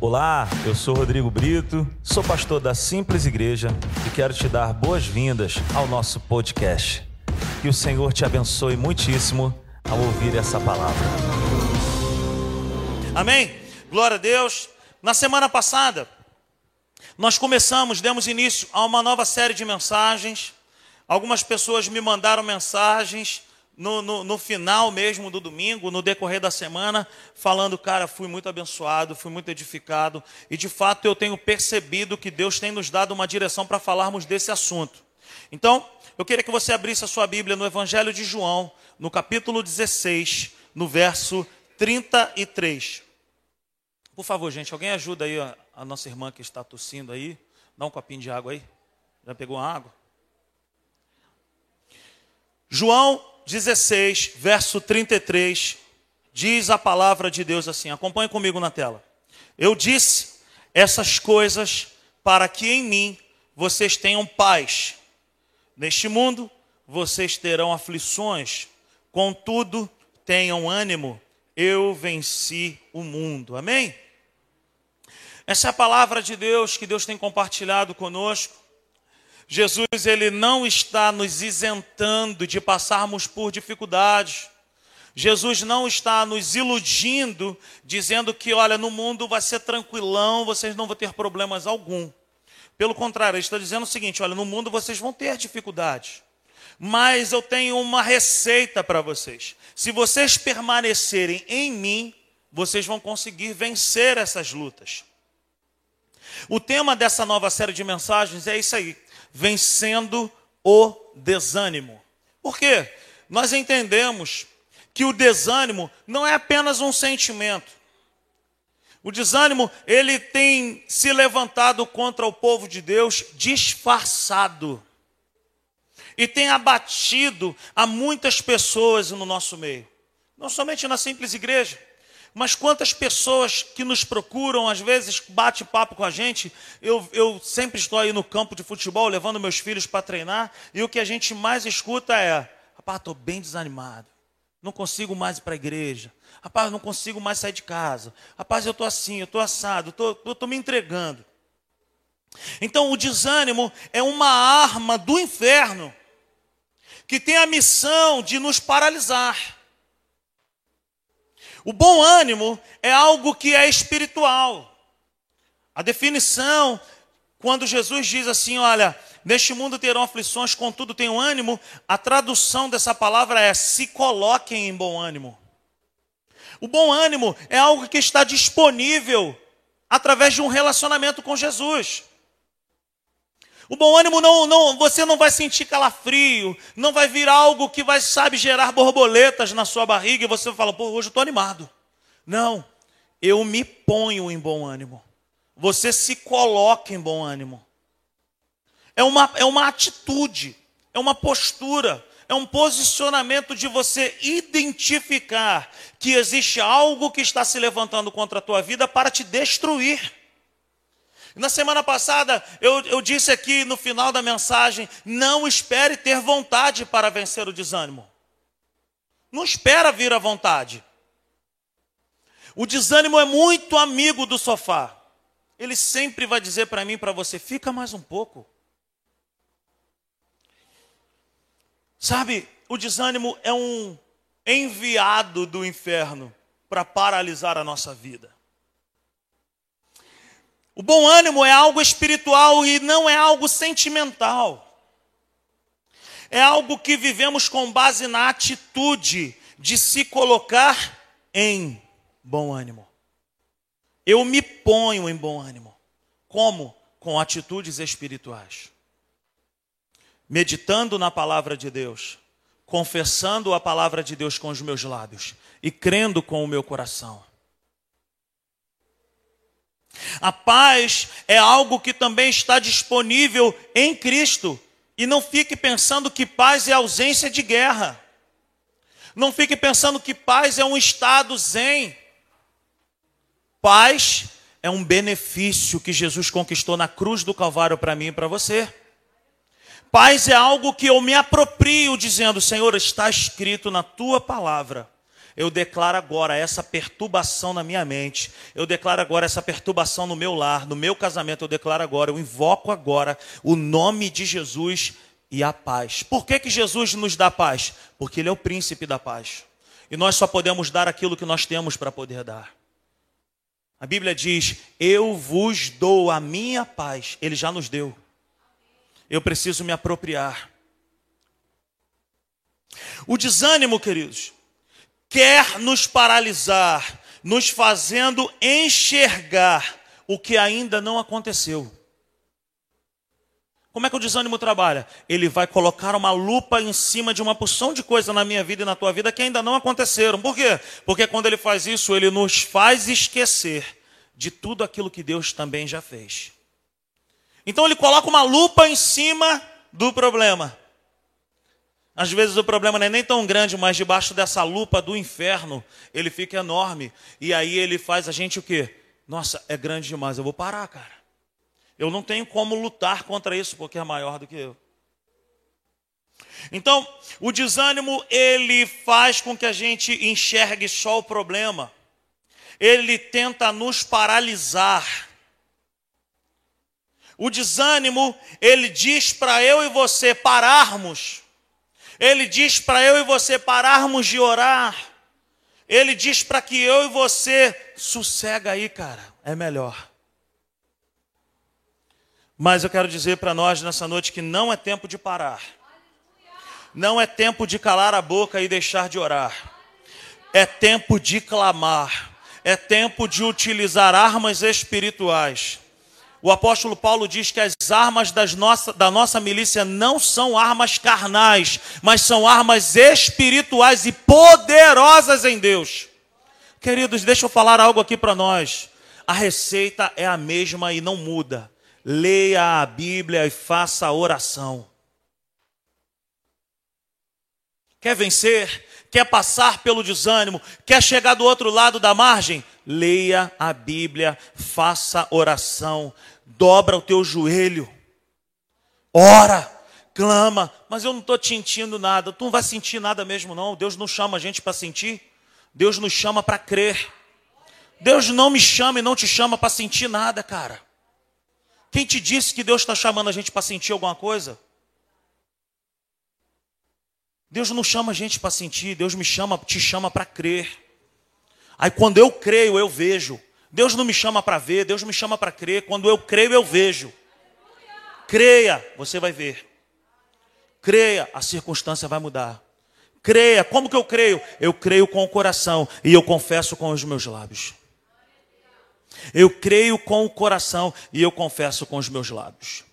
Olá, eu sou Rodrigo Brito, sou pastor da Simples Igreja e quero te dar boas-vindas ao nosso podcast. Que o Senhor te abençoe muitíssimo ao ouvir essa palavra. Amém? Glória a Deus. Na semana passada, nós começamos, demos início a uma nova série de mensagens. Algumas pessoas me mandaram mensagens no, no, no, final mesmo do domingo, no decorrer da semana, falando, cara, fui muito abençoado, fui muito edificado, e de fato eu tenho percebido que Deus tem nos dado uma direção para falarmos desse assunto. Então, eu queria que você abrisse a sua Bíblia no Evangelho de João, no capítulo 16, no verso 33. Por favor, gente, alguém ajuda aí a, a nossa irmã que está tossindo aí? Dá um copinho de água aí. Já pegou a água? João 16, verso 33, diz a palavra de Deus assim: acompanhe comigo na tela. Eu disse essas coisas para que em mim vocês tenham paz. Neste mundo vocês terão aflições, contudo, tenham ânimo, eu venci o mundo. Amém? Essa é a palavra de Deus que Deus tem compartilhado conosco. Jesus ele não está nos isentando de passarmos por dificuldades. Jesus não está nos iludindo, dizendo que, olha, no mundo vai ser tranquilão, vocês não vão ter problemas algum. Pelo contrário, ele está dizendo o seguinte: olha, no mundo vocês vão ter dificuldades, mas eu tenho uma receita para vocês. Se vocês permanecerem em mim, vocês vão conseguir vencer essas lutas. O tema dessa nova série de mensagens é isso aí: vencendo o desânimo. Por quê? Nós entendemos que o desânimo não é apenas um sentimento. O desânimo, ele tem se levantado contra o povo de Deus disfarçado. E tem abatido a muitas pessoas no nosso meio. Não somente na simples igreja, mas quantas pessoas que nos procuram, às vezes bate papo com a gente. Eu, eu sempre estou aí no campo de futebol, levando meus filhos para treinar, e o que a gente mais escuta é: rapaz, estou bem desanimado, não consigo mais ir para a igreja, rapaz, não consigo mais sair de casa, rapaz, eu estou assim, eu estou assado, eu estou me entregando. Então, o desânimo é uma arma do inferno que tem a missão de nos paralisar. O bom ânimo é algo que é espiritual. A definição, quando Jesus diz assim: Olha, neste mundo terão aflições, contudo tenham ânimo, a tradução dessa palavra é: se coloquem em bom ânimo. O bom ânimo é algo que está disponível através de um relacionamento com Jesus. O bom ânimo não, não, você não vai sentir calafrio, não vai vir algo que vai, sabe, gerar borboletas na sua barriga e você fala, pô, hoje eu estou animado. Não, eu me ponho em bom ânimo. Você se coloca em bom ânimo. É uma, é uma atitude, é uma postura, é um posicionamento de você identificar que existe algo que está se levantando contra a tua vida para te destruir. Na semana passada, eu, eu disse aqui no final da mensagem: não espere ter vontade para vencer o desânimo. Não espera vir à vontade. O desânimo é muito amigo do sofá. Ele sempre vai dizer para mim, para você, fica mais um pouco. Sabe, o desânimo é um enviado do inferno para paralisar a nossa vida. O bom ânimo é algo espiritual e não é algo sentimental. É algo que vivemos com base na atitude de se colocar em bom ânimo. Eu me ponho em bom ânimo. Como? Com atitudes espirituais. Meditando na palavra de Deus, confessando a palavra de Deus com os meus lábios e crendo com o meu coração. A paz é algo que também está disponível em Cristo. E não fique pensando que paz é ausência de guerra. Não fique pensando que paz é um estado zen. Paz é um benefício que Jesus conquistou na cruz do Calvário para mim e para você. Paz é algo que eu me aproprio dizendo: Senhor, está escrito na tua palavra. Eu declaro agora essa perturbação na minha mente. Eu declaro agora essa perturbação no meu lar, no meu casamento. Eu declaro agora, eu invoco agora o nome de Jesus e a paz. Por que, que Jesus nos dá paz? Porque Ele é o príncipe da paz. E nós só podemos dar aquilo que nós temos para poder dar. A Bíblia diz: Eu vos dou a minha paz. Ele já nos deu. Eu preciso me apropriar. O desânimo, queridos, quer nos paralisar, nos fazendo enxergar o que ainda não aconteceu. Como é que o desânimo trabalha? Ele vai colocar uma lupa em cima de uma porção de coisa na minha vida e na tua vida que ainda não aconteceram. Por quê? Porque quando ele faz isso, ele nos faz esquecer de tudo aquilo que Deus também já fez. Então ele coloca uma lupa em cima do problema. Às vezes o problema não é nem tão grande, mas debaixo dessa lupa do inferno, ele fica enorme. E aí ele faz a gente o quê? Nossa, é grande demais, eu vou parar, cara. Eu não tenho como lutar contra isso, porque é maior do que eu. Então, o desânimo, ele faz com que a gente enxergue só o problema. Ele tenta nos paralisar. O desânimo, ele diz para eu e você pararmos ele diz para eu e você pararmos de orar. Ele diz para que eu e você sossega aí, cara, é melhor. Mas eu quero dizer para nós nessa noite que não é tempo de parar. Não é tempo de calar a boca e deixar de orar. É tempo de clamar. É tempo de utilizar armas espirituais o apóstolo Paulo diz que as armas nossa, da nossa milícia não são armas carnais, mas são armas espirituais e poderosas em Deus. Queridos, deixa eu falar algo aqui para nós. A receita é a mesma e não muda. Leia a Bíblia e faça a oração. Quer vencer? Quer passar pelo desânimo? Quer chegar do outro lado da margem? leia a Bíblia, faça oração, dobra o teu joelho, ora, clama, mas eu não estou sentindo nada, tu não vai sentir nada mesmo não, Deus não chama a gente para sentir, Deus nos chama para crer, Deus não me chama e não te chama para sentir nada, cara. Quem te disse que Deus está chamando a gente para sentir alguma coisa? Deus não chama a gente para sentir, Deus me chama, te chama para crer. Aí quando eu creio, eu vejo. Deus não me chama para ver, Deus me chama para crer. Quando eu creio, eu vejo. Creia, você vai ver. Creia, a circunstância vai mudar. Creia, como que eu creio? Eu creio com o coração e eu confesso com os meus lábios. Eu creio com o coração e eu confesso com os meus lábios.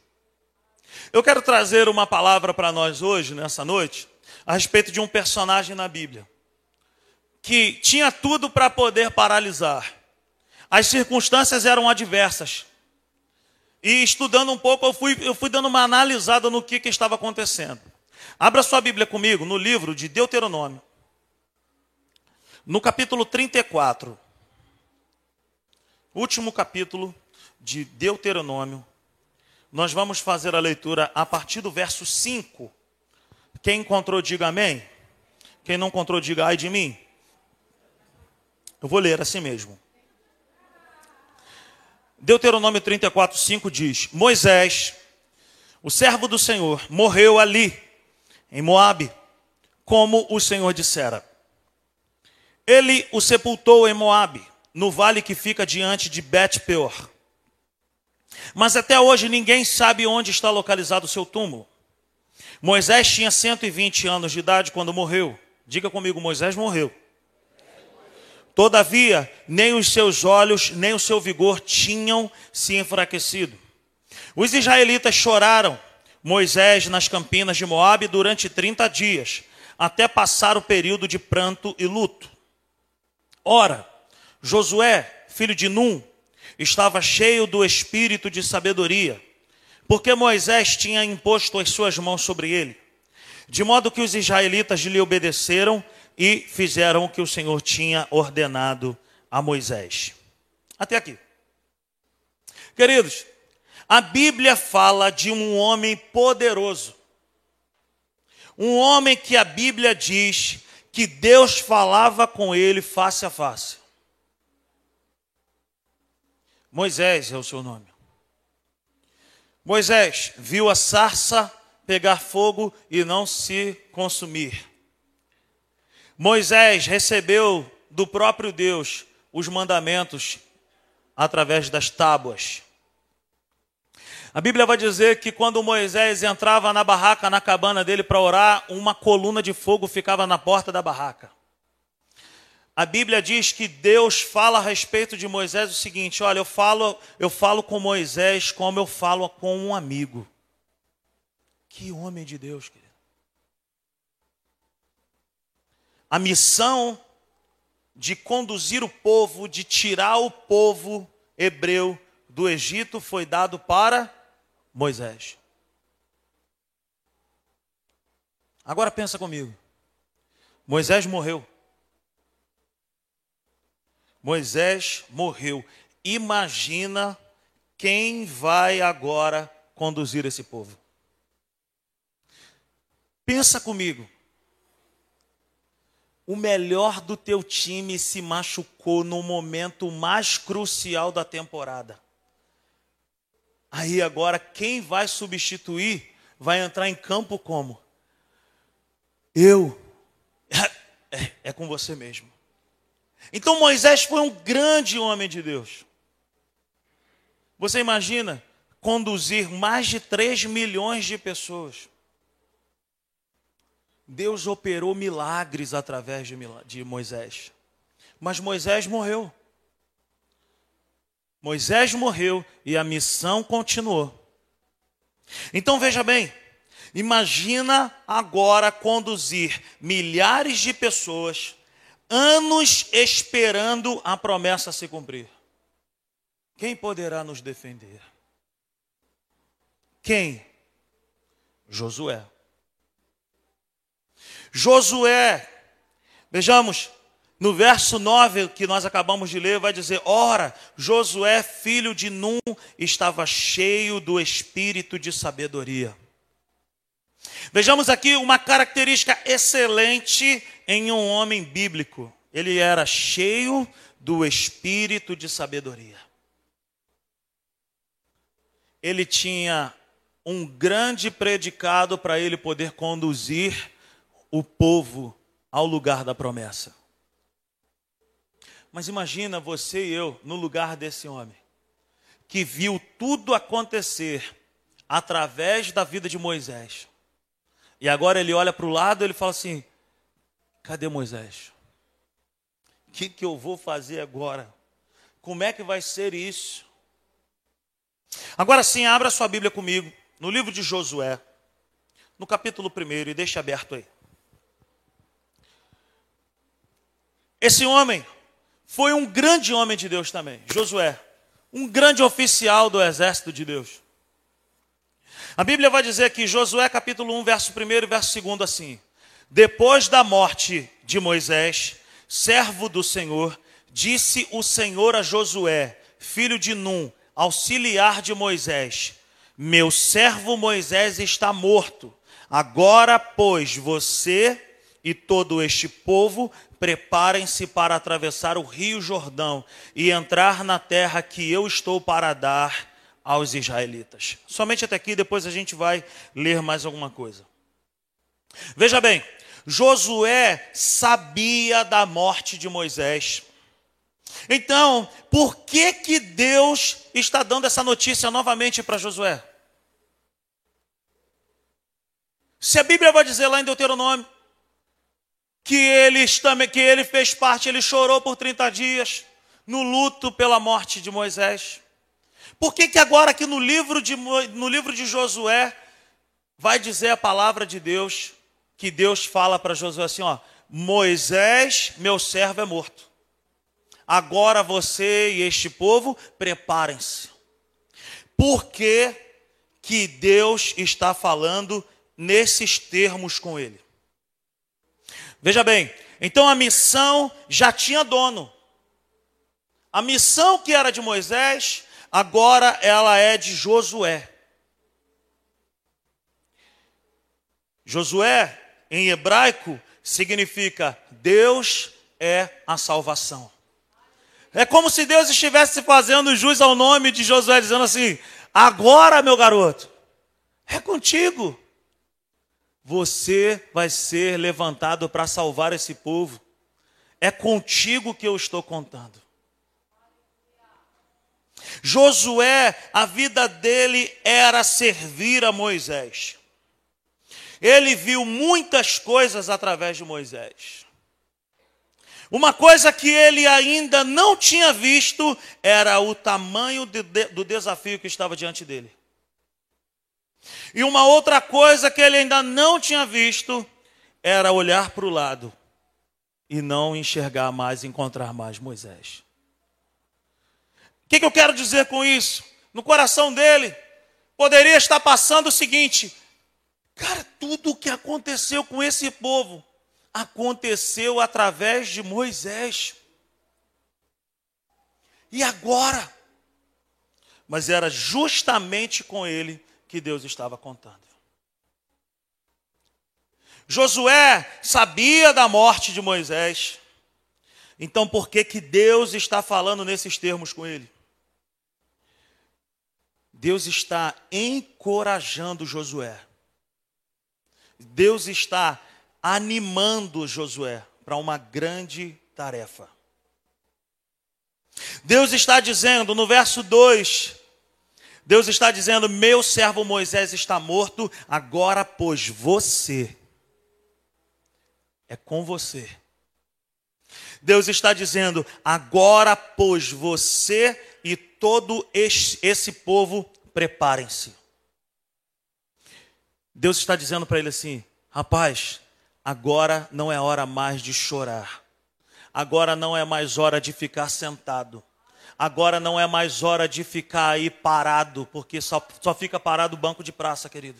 Eu quero trazer uma palavra para nós hoje, nessa noite, a respeito de um personagem na Bíblia que tinha tudo para poder paralisar. As circunstâncias eram adversas. E estudando um pouco, eu fui, eu fui dando uma analisada no que, que estava acontecendo. Abra sua Bíblia comigo no livro de Deuteronômio, no capítulo 34. Último capítulo de Deuteronômio. Nós vamos fazer a leitura a partir do verso 5. Quem encontrou, diga amém. Quem não encontrou, diga ai de mim. Eu vou ler assim mesmo. Deuteronômio 34, 5 diz: Moisés, o servo do Senhor, morreu ali, em Moabe, como o Senhor dissera. Ele o sepultou em Moabe, no vale que fica diante de Bet-peor. Mas até hoje ninguém sabe onde está localizado o seu túmulo. Moisés tinha 120 anos de idade quando morreu. Diga comigo, Moisés morreu. Todavia, nem os seus olhos, nem o seu vigor tinham se enfraquecido. Os israelitas choraram Moisés nas campinas de Moabe durante 30 dias, até passar o período de pranto e luto. Ora, Josué, filho de Num, estava cheio do espírito de sabedoria, porque Moisés tinha imposto as suas mãos sobre ele, de modo que os israelitas lhe obedeceram e fizeram o que o Senhor tinha ordenado a Moisés. Até aqui. Queridos, a Bíblia fala de um homem poderoso. Um homem que a Bíblia diz que Deus falava com ele face a face. Moisés é o seu nome. Moisés viu a sarça pegar fogo e não se consumir. Moisés recebeu do próprio Deus os mandamentos através das tábuas. A Bíblia vai dizer que quando Moisés entrava na barraca, na cabana dele para orar, uma coluna de fogo ficava na porta da barraca. A Bíblia diz que Deus fala a respeito de Moisés o seguinte: olha, eu falo, eu falo com Moisés como eu falo com um amigo. Que homem de Deus, querido. A missão de conduzir o povo, de tirar o povo hebreu do Egito foi dado para Moisés. Agora pensa comigo. Moisés morreu. Moisés morreu. Imagina quem vai agora conduzir esse povo. Pensa comigo. O melhor do teu time se machucou no momento mais crucial da temporada. Aí agora quem vai substituir vai entrar em campo como? Eu. É, é, é, com você mesmo. Então Moisés foi um grande homem de Deus. Você imagina conduzir mais de 3 milhões de pessoas. Deus operou milagres através de Moisés. Mas Moisés morreu. Moisés morreu e a missão continuou. Então veja bem, imagina agora conduzir milhares de pessoas, anos esperando a promessa se cumprir. Quem poderá nos defender? Quem? Josué. Josué, vejamos, no verso 9 que nós acabamos de ler, vai dizer: Ora, Josué, filho de Num, estava cheio do espírito de sabedoria. Vejamos aqui uma característica excelente em um homem bíblico. Ele era cheio do espírito de sabedoria. Ele tinha um grande predicado para ele poder conduzir o povo ao lugar da promessa. Mas imagina você e eu no lugar desse homem, que viu tudo acontecer através da vida de Moisés. E agora ele olha para o lado e ele fala assim: cadê Moisés? O que, que eu vou fazer agora? Como é que vai ser isso? Agora sim, abra sua Bíblia comigo, no livro de Josué, no capítulo 1, e deixe aberto aí. Esse homem foi um grande homem de Deus também, Josué, um grande oficial do exército de Deus. A Bíblia vai dizer que Josué capítulo 1, verso 1 e verso 2 assim: Depois da morte de Moisés, servo do Senhor, disse o Senhor a Josué, filho de Num, auxiliar de Moisés: Meu servo Moisés está morto. Agora, pois, você e todo este povo preparem-se para atravessar o rio Jordão e entrar na terra que eu estou para dar aos israelitas. Somente até aqui, depois a gente vai ler mais alguma coisa. Veja bem, Josué sabia da morte de Moisés. Então, por que que Deus está dando essa notícia novamente para Josué? Se a Bíblia vai dizer lá em Deuteronômio que ele, que ele fez parte, ele chorou por 30 dias no luto pela morte de Moisés. Por que, que agora aqui no livro, de, no livro de Josué vai dizer a palavra de Deus, que Deus fala para Josué assim, ó, Moisés, meu servo, é morto. Agora você e este povo preparem-se. Por que, que Deus está falando nesses termos com ele? Veja bem, então a missão já tinha dono. A missão que era de Moisés, agora ela é de Josué. Josué, em hebraico, significa Deus é a salvação. É como se Deus estivesse fazendo jus ao nome de Josué, dizendo assim: agora, meu garoto, é contigo. Você vai ser levantado para salvar esse povo. É contigo que eu estou contando. Josué, a vida dele era servir a Moisés. Ele viu muitas coisas através de Moisés. Uma coisa que ele ainda não tinha visto era o tamanho de, de, do desafio que estava diante dele. E uma outra coisa que ele ainda não tinha visto era olhar para o lado e não enxergar mais, encontrar mais Moisés. O que, que eu quero dizer com isso? No coração dele, poderia estar passando o seguinte: cara, tudo o que aconteceu com esse povo aconteceu através de Moisés. E agora? Mas era justamente com ele que Deus estava contando. Josué sabia da morte de Moisés. Então por que que Deus está falando nesses termos com ele? Deus está encorajando Josué. Deus está animando Josué para uma grande tarefa. Deus está dizendo no verso 2: Deus está dizendo: Meu servo Moisés está morto, agora, pois você, é com você. Deus está dizendo: Agora, pois você e todo esse, povo, preparem-se. Deus está dizendo para ele assim: Rapaz, Agora não é hora mais de chorar. Agora não é mais hora de ficar sentado. Agora não é mais hora de ficar aí parado, porque só, só fica parado o banco de praça, querido.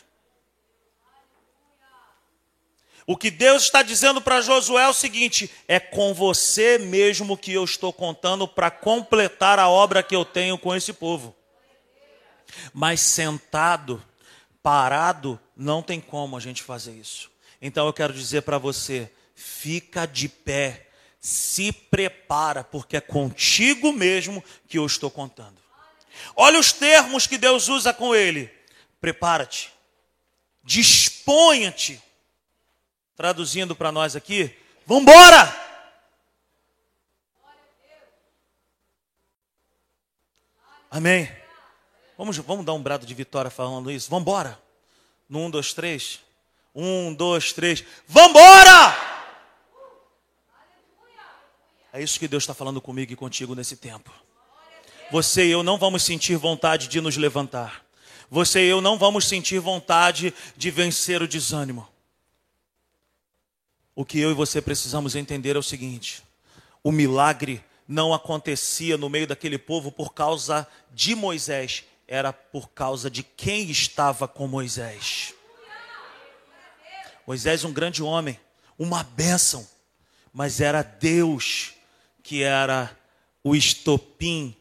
O que Deus está dizendo para Josué é o seguinte: é com você mesmo que eu estou contando para completar a obra que eu tenho com esse povo. Mas sentado, parado, não tem como a gente fazer isso. Então eu quero dizer para você: fica de pé, se prepara, porque é contigo mesmo que eu estou contando. Olha os termos que Deus usa com ele: prepara-te, disponha-te. Traduzindo para nós aqui, vambora! Amém. Vamos, vamos dar um brado de vitória falando isso. Vamos. No um, dois, três. Um, dois, três. Vambora! É isso que Deus está falando comigo e contigo nesse tempo. Você e eu não vamos sentir vontade de nos levantar. Você e eu não vamos sentir vontade de vencer o desânimo. O que eu e você precisamos entender é o seguinte: o milagre não acontecia no meio daquele povo por causa de Moisés, era por causa de quem estava com Moisés. Moisés, um grande homem, uma bênção, mas era Deus que era o estopim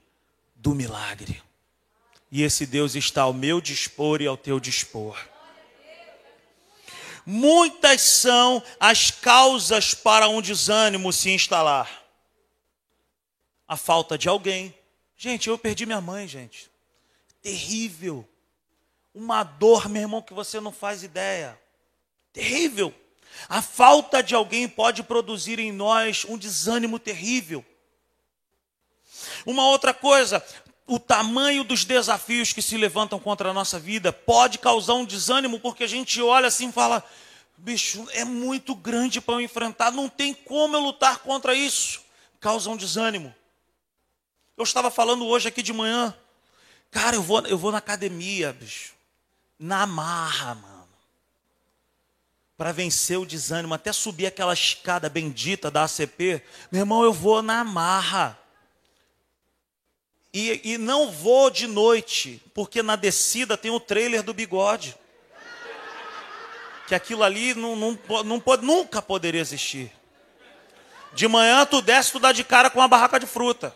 do milagre. E esse Deus está ao meu dispor e ao teu dispor. Muitas são as causas para um desânimo se instalar. A falta de alguém. Gente, eu perdi minha mãe, gente. Terrível. Uma dor, meu irmão, que você não faz ideia. Terrível. A falta de alguém pode produzir em nós um desânimo terrível. Uma outra coisa, o tamanho dos desafios que se levantam contra a nossa vida pode causar um desânimo, porque a gente olha assim e fala: bicho, é muito grande para eu enfrentar, não tem como eu lutar contra isso. Causa um desânimo. Eu estava falando hoje aqui de manhã, cara, eu vou, eu vou na academia, bicho, na marra, mano para vencer o desânimo, até subir aquela escada bendita da ACP, meu irmão, eu vou na marra. E, e não vou de noite, porque na descida tem o trailer do bigode. Que aquilo ali não, não, não pode, nunca poderia existir. De manhã tu desce, tu dá de cara com uma barraca de fruta.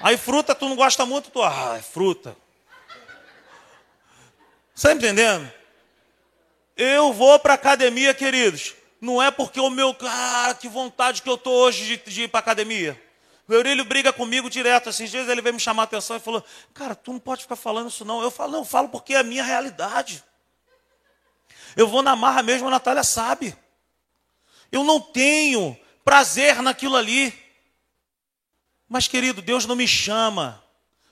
Aí fruta tu não gosta muito, tu, ah, é fruta. Você está entendendo? Eu vou para academia, queridos, Não é porque o meu, cara, que vontade que eu tô hoje de, de ir para academia. O Eurílio briga comigo direto. Esses dias ele veio me chamar a atenção e falou: Cara, tu não pode ficar falando isso não. Eu falo: Não, eu falo porque é a minha realidade. Eu vou na marra mesmo, a Natália sabe. Eu não tenho prazer naquilo ali. Mas, querido, Deus não me chama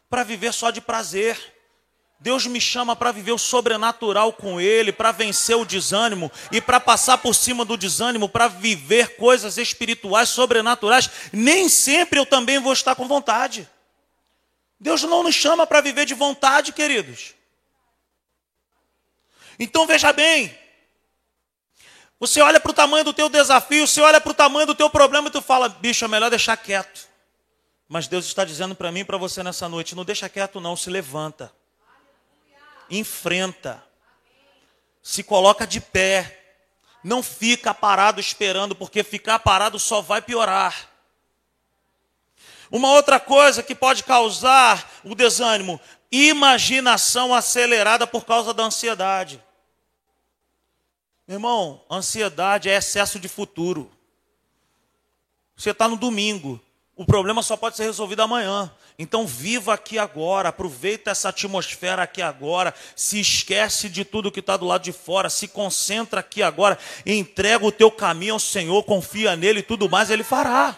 para viver só de prazer. Deus me chama para viver o sobrenatural com Ele, para vencer o desânimo e para passar por cima do desânimo, para viver coisas espirituais, sobrenaturais. Nem sempre eu também vou estar com vontade. Deus não nos chama para viver de vontade, queridos. Então veja bem, você olha para o tamanho do teu desafio, você olha para o tamanho do teu problema e tu fala, bicho, é melhor deixar quieto. Mas Deus está dizendo para mim e para você nessa noite, não deixa quieto não, se levanta enfrenta, se coloca de pé, não fica parado esperando, porque ficar parado só vai piorar. Uma outra coisa que pode causar o desânimo, imaginação acelerada por causa da ansiedade. Irmão, ansiedade é excesso de futuro. Você está no domingo, o problema só pode ser resolvido amanhã. Então viva aqui agora, aproveita essa atmosfera aqui agora, se esquece de tudo que está do lado de fora, se concentra aqui agora, entrega o teu caminho ao Senhor, confia nele e tudo mais, Ele fará.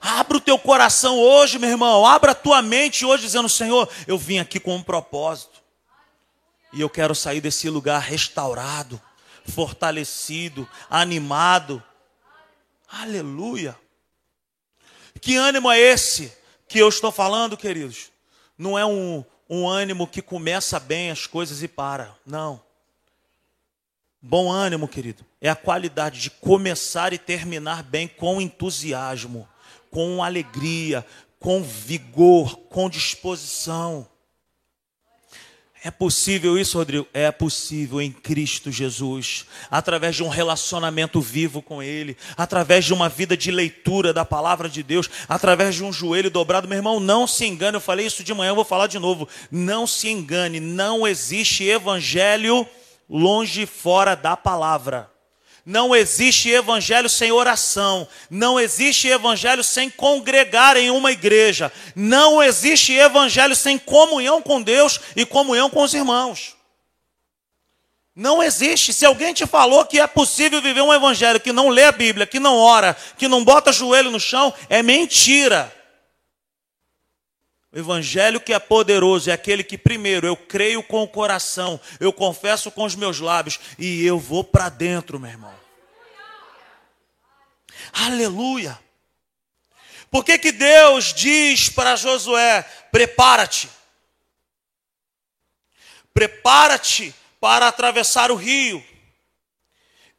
Abra o teu coração hoje, meu irmão, abra a tua mente hoje, dizendo: Senhor, eu vim aqui com um propósito, e eu quero sair desse lugar restaurado, fortalecido, animado. Aleluia. Que ânimo é esse que eu estou falando, queridos? Não é um, um ânimo que começa bem as coisas e para. Não. Bom ânimo, querido, é a qualidade de começar e terminar bem com entusiasmo, com alegria, com vigor, com disposição. É possível isso, Rodrigo? É possível em Cristo Jesus, através de um relacionamento vivo com Ele, através de uma vida de leitura da palavra de Deus, através de um joelho dobrado. Meu irmão, não se engane, eu falei isso de manhã, eu vou falar de novo. Não se engane, não existe evangelho longe fora da palavra. Não existe evangelho sem oração. Não existe evangelho sem congregar em uma igreja. Não existe evangelho sem comunhão com Deus e comunhão com os irmãos. Não existe. Se alguém te falou que é possível viver um evangelho que não lê a Bíblia, que não ora, que não bota joelho no chão, é mentira. O evangelho que é poderoso é aquele que, primeiro, eu creio com o coração, eu confesso com os meus lábios e eu vou para dentro, meu irmão. Aleluia. Por que, que Deus diz para Josué: prepara-te? Prepara-te para atravessar o rio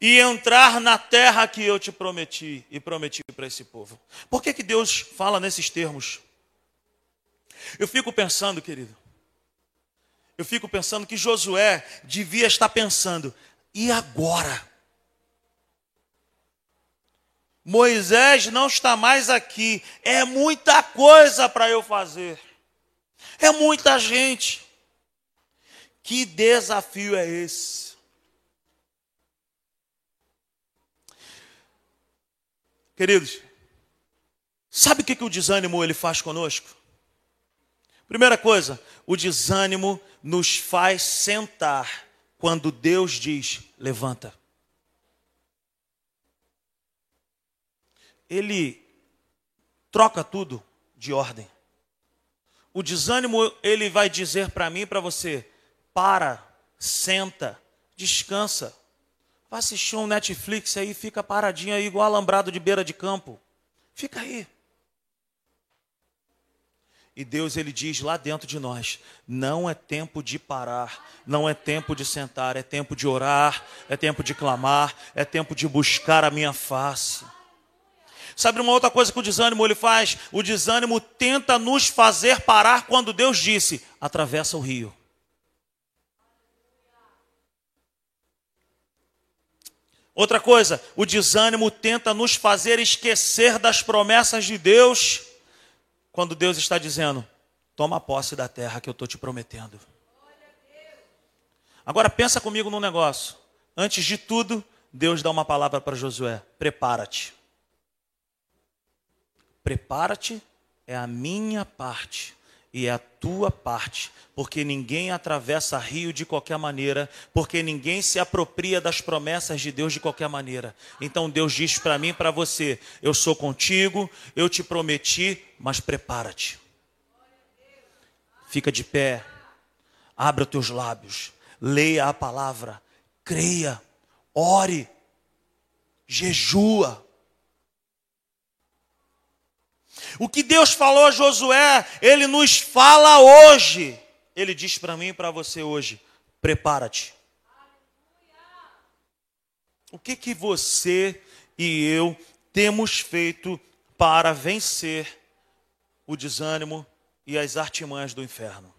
e entrar na terra que eu te prometi e prometi para esse povo. Por que, que Deus fala nesses termos? Eu fico pensando, querido, eu fico pensando que Josué devia estar pensando, e agora? Moisés não está mais aqui, é muita coisa para eu fazer, é muita gente. Que desafio é esse? Queridos, sabe o que, que o desânimo ele faz conosco? Primeira coisa, o desânimo nos faz sentar quando Deus diz: levanta. Ele troca tudo de ordem. O desânimo, ele vai dizer para mim para você: para, senta, descansa. Vai assistir um Netflix aí, fica paradinho aí, igual alambrado de beira de campo. Fica aí. E Deus ele diz lá dentro de nós: não é tempo de parar, não é tempo de sentar, é tempo de orar, é tempo de clamar, é tempo de buscar a minha face. Sabe uma outra coisa que o desânimo ele faz? O desânimo tenta nos fazer parar quando Deus disse: atravessa o rio. Outra coisa, o desânimo tenta nos fazer esquecer das promessas de Deus quando Deus está dizendo: toma posse da terra que eu estou te prometendo. Agora pensa comigo num negócio. Antes de tudo, Deus dá uma palavra para Josué: prepara-te. Prepara-te é a minha parte e é a tua parte, porque ninguém atravessa rio de qualquer maneira, porque ninguém se apropria das promessas de Deus de qualquer maneira. Então Deus diz para mim para você: eu sou contigo, eu te prometi, mas prepara-te. Fica de pé, abra teus lábios, leia a palavra, creia, ore, jejua. O que Deus falou a Josué, Ele nos fala hoje. Ele diz para mim e para você hoje: prepara-te. O que que você e eu temos feito para vencer o desânimo e as artimanhas do inferno?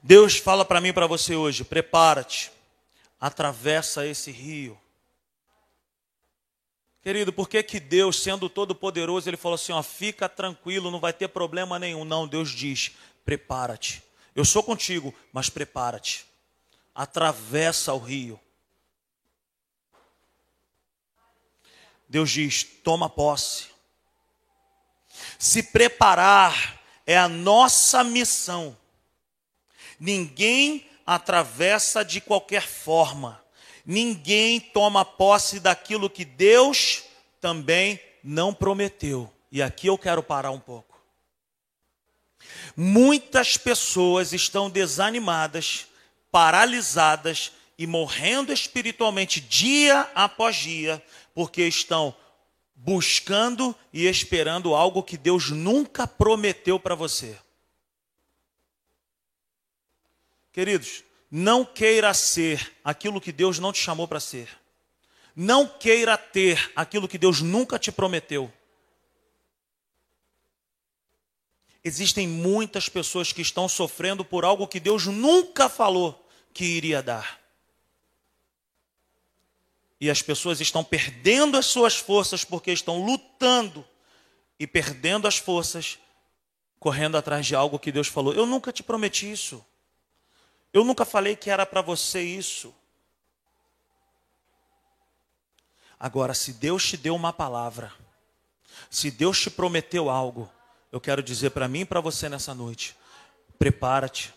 Deus fala para mim e para você hoje: prepara-te, atravessa esse rio. Querido, por que, que Deus, sendo todo-poderoso, Ele falou assim: ó, fica tranquilo, não vai ter problema nenhum. Não, Deus diz: prepara-te. Eu sou contigo, mas prepara-te. Atravessa o rio. Deus diz: toma posse. Se preparar é a nossa missão. Ninguém atravessa de qualquer forma ninguém toma posse daquilo que Deus também não prometeu. E aqui eu quero parar um pouco. Muitas pessoas estão desanimadas, paralisadas e morrendo espiritualmente dia após dia, porque estão buscando e esperando algo que Deus nunca prometeu para você. Queridos, não queira ser aquilo que Deus não te chamou para ser. Não queira ter aquilo que Deus nunca te prometeu. Existem muitas pessoas que estão sofrendo por algo que Deus nunca falou que iria dar. E as pessoas estão perdendo as suas forças porque estão lutando e perdendo as forças, correndo atrás de algo que Deus falou. Eu nunca te prometi isso. Eu nunca falei que era para você isso. Agora, se Deus te deu uma palavra, se Deus te prometeu algo, eu quero dizer para mim e para você nessa noite: prepara-te,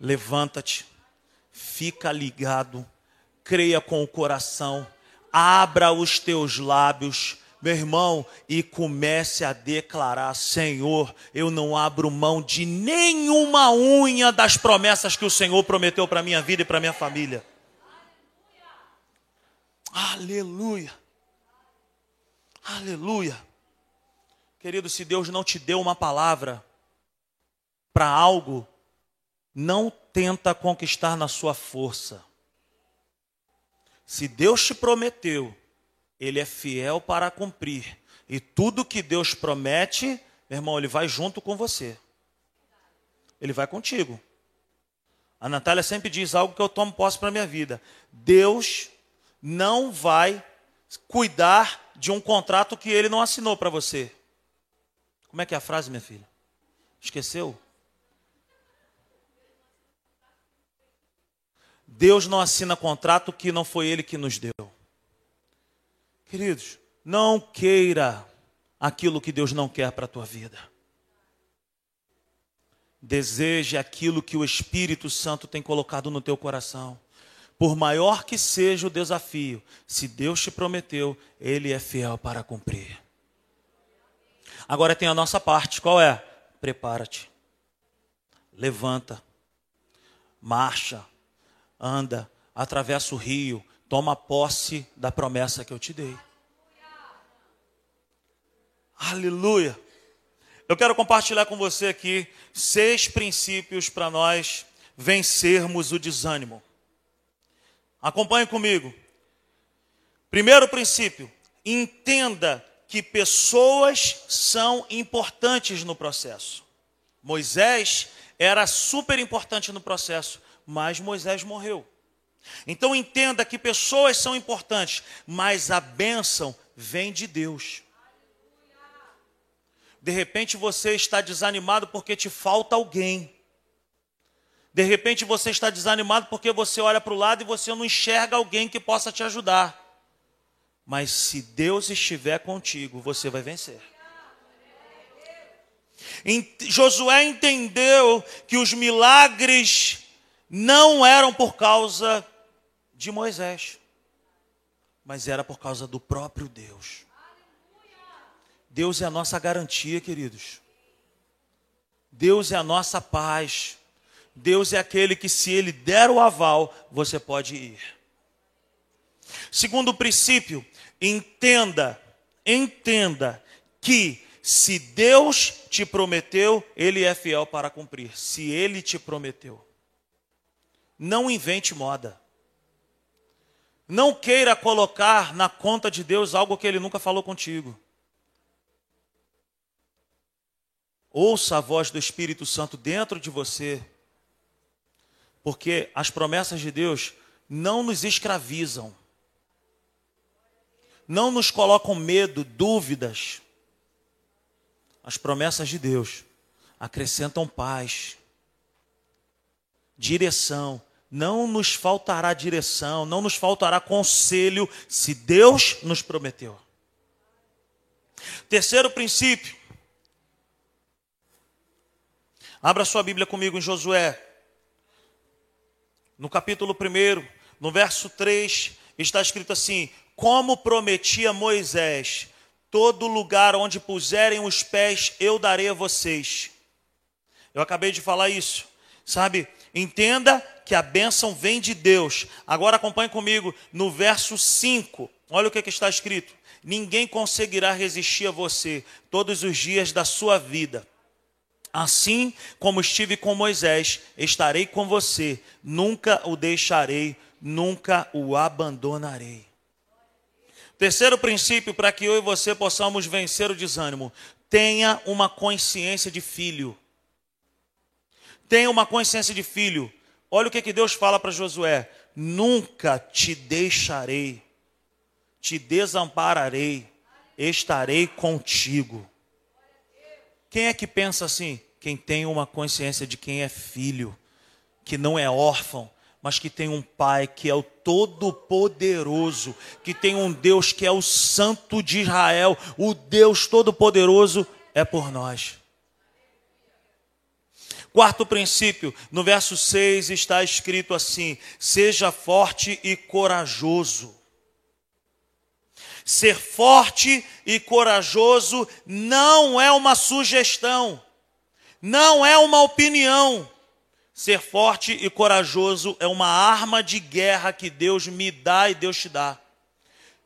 levanta-te, fica ligado, creia com o coração, abra os teus lábios, meu irmão, e comece a declarar: Senhor, eu não abro mão de nenhuma unha das promessas que o Senhor prometeu para minha vida e para minha família. Aleluia. Aleluia. Querido, se Deus não te deu uma palavra para algo, não tenta conquistar na sua força. Se Deus te prometeu, ele é fiel para cumprir. E tudo que Deus promete, meu irmão, ele vai junto com você. Ele vai contigo. A Natália sempre diz algo que eu tomo posse para minha vida. Deus não vai cuidar de um contrato que ele não assinou para você. Como é que é a frase, minha filha? Esqueceu? Deus não assina contrato que não foi ele que nos deu. Queridos, não queira aquilo que Deus não quer para a tua vida. Deseje aquilo que o Espírito Santo tem colocado no teu coração. Por maior que seja o desafio, se Deus te prometeu, Ele é fiel para cumprir. Agora tem a nossa parte, qual é? Prepara-te, levanta, marcha, anda, atravessa o rio, Toma posse da promessa que eu te dei. Aleluia. Eu quero compartilhar com você aqui seis princípios para nós vencermos o desânimo. Acompanhe comigo. Primeiro princípio: entenda que pessoas são importantes no processo. Moisés era super importante no processo, mas Moisés morreu. Então entenda que pessoas são importantes, mas a bênção vem de Deus. De repente você está desanimado porque te falta alguém. De repente você está desanimado porque você olha para o lado e você não enxerga alguém que possa te ajudar. Mas se Deus estiver contigo, você vai vencer. Josué entendeu que os milagres não eram por causa de Moisés, mas era por causa do próprio Deus. Deus é a nossa garantia, queridos. Deus é a nossa paz. Deus é aquele que, se Ele der o aval, você pode ir. Segundo princípio, entenda, entenda que se Deus te prometeu, Ele é fiel para cumprir. Se Ele te prometeu, não invente moda. Não queira colocar na conta de Deus algo que Ele nunca falou contigo. Ouça a voz do Espírito Santo dentro de você, porque as promessas de Deus não nos escravizam, não nos colocam medo, dúvidas as promessas de Deus acrescentam paz, direção. Não nos faltará direção, não nos faltará conselho, se Deus nos prometeu. Terceiro princípio. Abra sua Bíblia comigo em Josué. No capítulo 1, no verso 3, está escrito assim: Como prometia Moisés, Todo lugar onde puserem os pés, eu darei a vocês. Eu acabei de falar isso, sabe? Entenda que a bênção vem de Deus. Agora acompanhe comigo no verso 5. Olha o que, que está escrito: Ninguém conseguirá resistir a você todos os dias da sua vida. Assim como estive com Moisés, estarei com você, nunca o deixarei, nunca o abandonarei. Terceiro princípio para que eu e você possamos vencer o desânimo: tenha uma consciência de filho. Tenha uma consciência de filho. Olha o que, que Deus fala para Josué: nunca te deixarei, te desampararei, estarei contigo. Quem é que pensa assim? Quem tem uma consciência de quem é filho, que não é órfão, mas que tem um Pai que é o Todo-Poderoso, que tem um Deus que é o Santo de Israel, o Deus Todo-Poderoso é por nós. Quarto princípio, no verso 6 está escrito assim: seja forte e corajoso. Ser forte e corajoso não é uma sugestão, não é uma opinião Ser forte e corajoso é uma arma de guerra que Deus me dá e Deus te dá.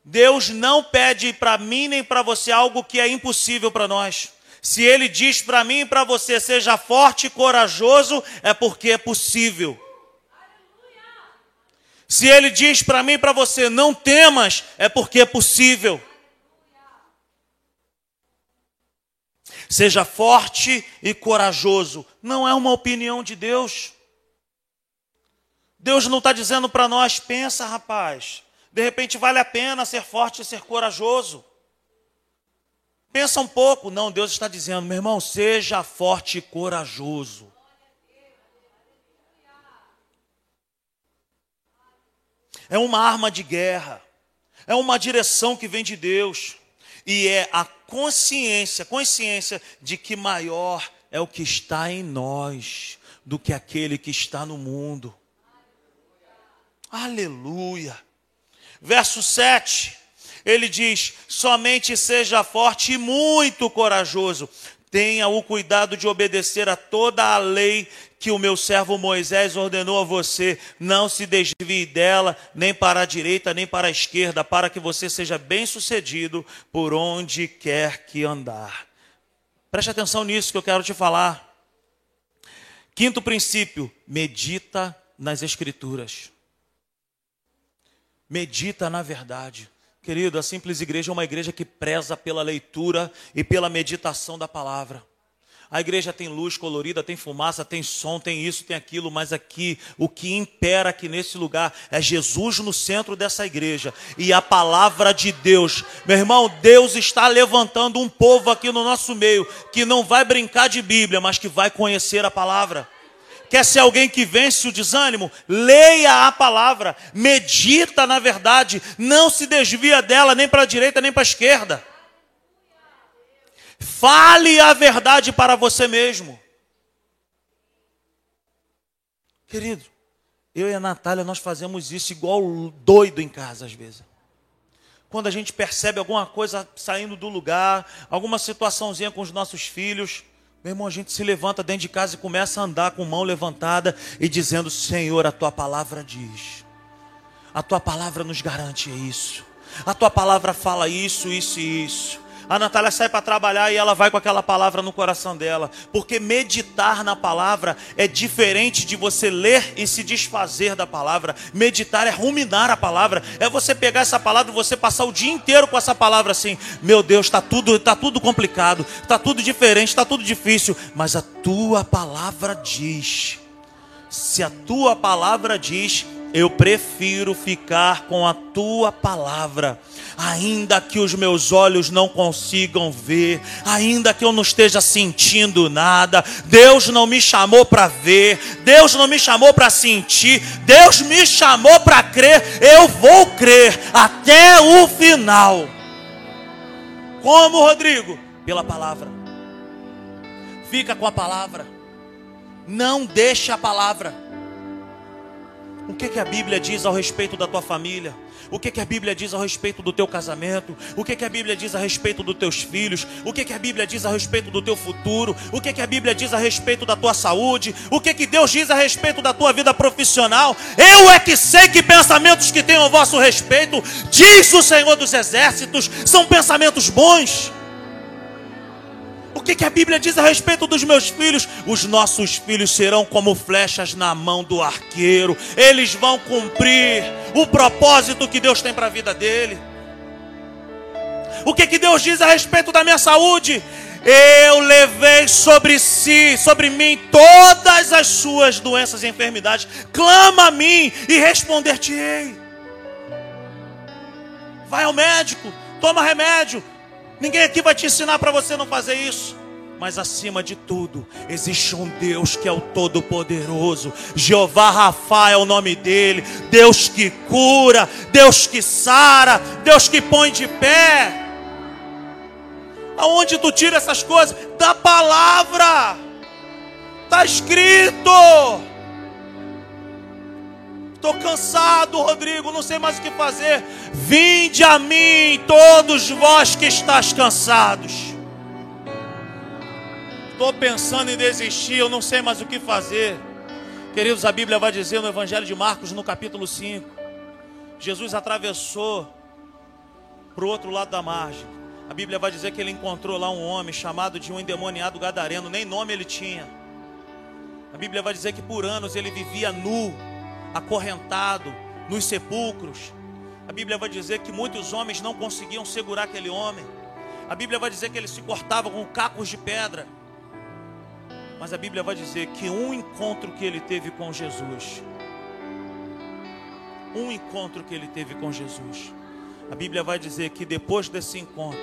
Deus não pede para mim nem para você algo que é impossível para nós. Se Ele diz para mim e para você, seja forte e corajoso, é porque é possível. Se Ele diz para mim e para você, não temas, é porque é possível. Seja forte e corajoso. Não é uma opinião de Deus. Deus não está dizendo para nós, pensa, rapaz, de repente vale a pena ser forte e ser corajoso. Pensa um pouco. Não, Deus está dizendo, meu irmão, seja forte e corajoso. É uma arma de guerra. É uma direção que vem de Deus. E é a consciência, consciência de que maior é o que está em nós do que aquele que está no mundo. Aleluia. Verso 7, ele diz: somente seja forte e muito corajoso. Tenha o cuidado de obedecer a toda a lei que o meu servo Moisés ordenou a você, não se desvie dela, nem para a direita, nem para a esquerda, para que você seja bem-sucedido por onde quer que andar. Preste atenção nisso que eu quero te falar. Quinto princípio: medita nas Escrituras. Medita na verdade. Querido, a simples igreja é uma igreja que preza pela leitura e pela meditação da palavra. A igreja tem luz colorida, tem fumaça, tem som, tem isso, tem aquilo, mas aqui o que impera aqui nesse lugar é Jesus no centro dessa igreja e a palavra de Deus. Meu irmão, Deus está levantando um povo aqui no nosso meio que não vai brincar de Bíblia, mas que vai conhecer a palavra Quer ser alguém que vence o desânimo? Leia a palavra, medita na verdade, não se desvia dela nem para a direita nem para a esquerda. Fale a verdade para você mesmo. Querido, eu e a Natália, nós fazemos isso igual doido em casa às vezes. Quando a gente percebe alguma coisa saindo do lugar, alguma situaçãozinha com os nossos filhos, meu irmão, a gente se levanta dentro de casa e começa a andar com mão levantada e dizendo: Senhor, a tua palavra diz, a tua palavra nos garante isso, a tua palavra fala isso, isso e isso. A Natália sai para trabalhar e ela vai com aquela palavra no coração dela. Porque meditar na palavra é diferente de você ler e se desfazer da palavra. Meditar é ruminar a palavra. É você pegar essa palavra e você passar o dia inteiro com essa palavra assim. Meu Deus, está tudo, tá tudo complicado, está tudo diferente, está tudo difícil. Mas a tua palavra diz. Se a tua palavra diz, eu prefiro ficar com a tua palavra, ainda que os meus olhos não consigam ver, ainda que eu não esteja sentindo nada. Deus não me chamou para ver, Deus não me chamou para sentir, Deus me chamou para crer. Eu vou crer até o final. Como, Rodrigo? Pela palavra. Fica com a palavra. Não deixe a palavra. O que, que a Bíblia diz ao respeito da tua família? O que, que a Bíblia diz a respeito do teu casamento? O que, que a Bíblia diz a respeito dos teus filhos? O que, que a Bíblia diz a respeito do teu futuro? O que, que a Bíblia diz a respeito da tua saúde? O que, que Deus diz a respeito da tua vida profissional? Eu é que sei que pensamentos que tenho ao vosso respeito, diz o Senhor dos Exércitos, são pensamentos bons que, que a Bíblia diz a respeito dos meus filhos? Os nossos filhos serão como flechas na mão do arqueiro, eles vão cumprir o propósito que Deus tem para a vida dele. O que, que Deus diz a respeito da minha saúde? Eu levei sobre si, sobre mim, todas as suas doenças e enfermidades. Clama a mim e responder-te-ei. Vai ao médico, toma remédio, Ninguém aqui vai te ensinar para você não fazer isso. Mas acima de tudo, existe um Deus que é o Todo-Poderoso. Jeová Rafa é o nome dele. Deus que cura, Deus que sara, Deus que põe de pé. Aonde tu tira essas coisas? Da palavra. Está escrito. Estou cansado, Rodrigo, não sei mais o que fazer. Vinde a mim, todos vós que estáis cansados. Estou pensando em desistir, eu não sei mais o que fazer. Queridos, a Bíblia vai dizer no Evangelho de Marcos, no capítulo 5, Jesus atravessou para o outro lado da margem. A Bíblia vai dizer que ele encontrou lá um homem chamado de um endemoniado gadareno, nem nome ele tinha. A Bíblia vai dizer que por anos ele vivia nu, acorrentado nos sepulcros. A Bíblia vai dizer que muitos homens não conseguiam segurar aquele homem. A Bíblia vai dizer que ele se cortava com cacos de pedra. Mas a Bíblia vai dizer que um encontro que ele teve com Jesus, um encontro que ele teve com Jesus, a Bíblia vai dizer que depois desse encontro,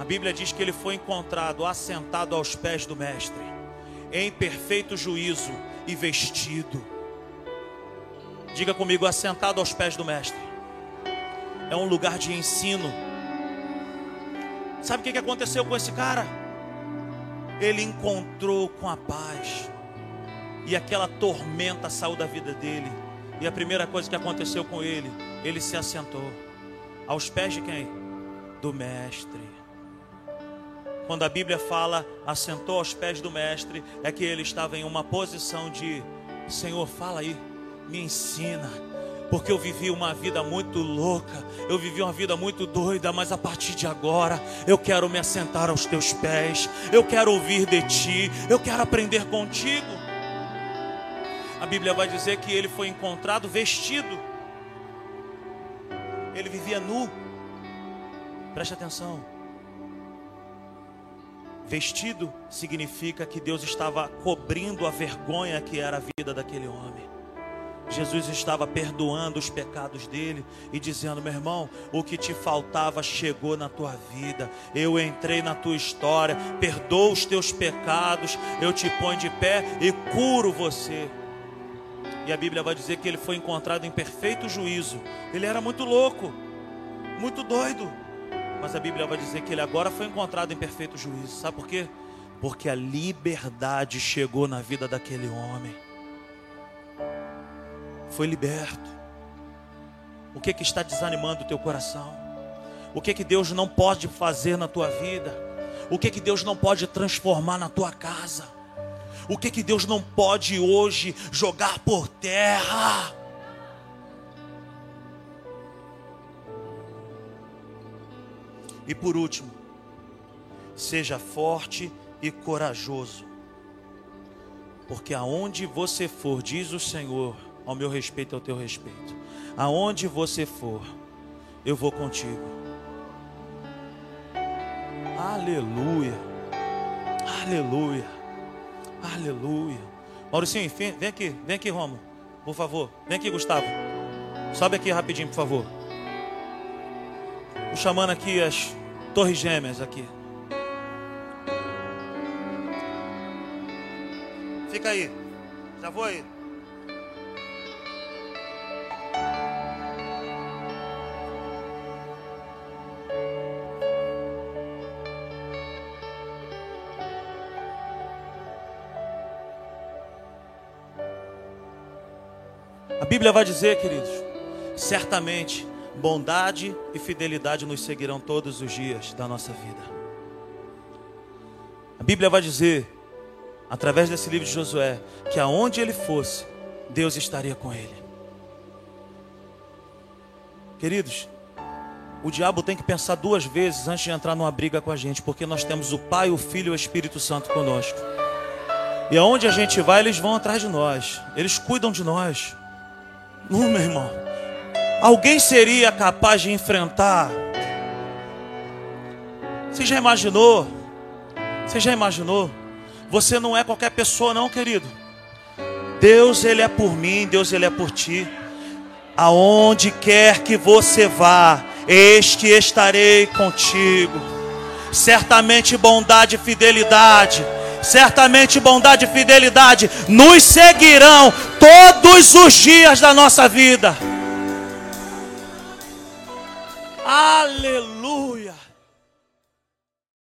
a Bíblia diz que ele foi encontrado assentado aos pés do Mestre, em perfeito juízo e vestido Diga comigo, assentado aos pés do Mestre. É um lugar de ensino. Sabe o que aconteceu com esse cara? Ele encontrou com a paz. E aquela tormenta saiu da vida dele. E a primeira coisa que aconteceu com ele, ele se assentou. Aos pés de quem? Do Mestre. Quando a Bíblia fala assentou aos pés do Mestre, é que ele estava em uma posição de: Senhor, fala aí me ensina. Porque eu vivi uma vida muito louca, eu vivi uma vida muito doida, mas a partir de agora eu quero me assentar aos teus pés, eu quero ouvir de ti, eu quero aprender contigo. A Bíblia vai dizer que ele foi encontrado vestido, ele vivia nu. Preste atenção. Vestido significa que Deus estava cobrindo a vergonha que era a vida daquele homem. Jesus estava perdoando os pecados dele e dizendo: meu irmão, o que te faltava chegou na tua vida. Eu entrei na tua história, perdoo os teus pecados, eu te ponho de pé e curo você. E a Bíblia vai dizer que ele foi encontrado em perfeito juízo. Ele era muito louco, muito doido. Mas a Bíblia vai dizer que ele agora foi encontrado em perfeito juízo. Sabe por quê? Porque a liberdade chegou na vida daquele homem foi liberto. O que que está desanimando o teu coração? O que que Deus não pode fazer na tua vida? O que que Deus não pode transformar na tua casa? O que que Deus não pode hoje jogar por terra? E por último, seja forte e corajoso, porque aonde você for, diz o Senhor, ao meu respeito ao teu respeito. Aonde você for, eu vou contigo. Aleluia. Aleluia. Aleluia. Mauricinho, vem aqui, vem aqui, Romo. Por favor. Vem aqui, Gustavo. Sobe aqui rapidinho, por favor. Estou chamando aqui as torres gêmeas aqui. Fica aí. Já vou aí. A Bíblia vai dizer, queridos, certamente bondade e fidelidade nos seguirão todos os dias da nossa vida. A Bíblia vai dizer, através desse livro de Josué, que aonde ele fosse, Deus estaria com ele. Queridos, o diabo tem que pensar duas vezes antes de entrar numa briga com a gente, porque nós temos o Pai, o Filho e o Espírito Santo conosco. E aonde a gente vai, eles vão atrás de nós, eles cuidam de nós. Não, meu irmão. Alguém seria capaz de enfrentar? Você já imaginou? Você já imaginou? Você não é qualquer pessoa, não, querido. Deus, Ele é por mim, Deus, Ele é por ti. Aonde quer que você vá, eis que estarei contigo. Certamente bondade e fidelidade certamente bondade e fidelidade nos seguirão todos os dias da nossa vida. Aleluia.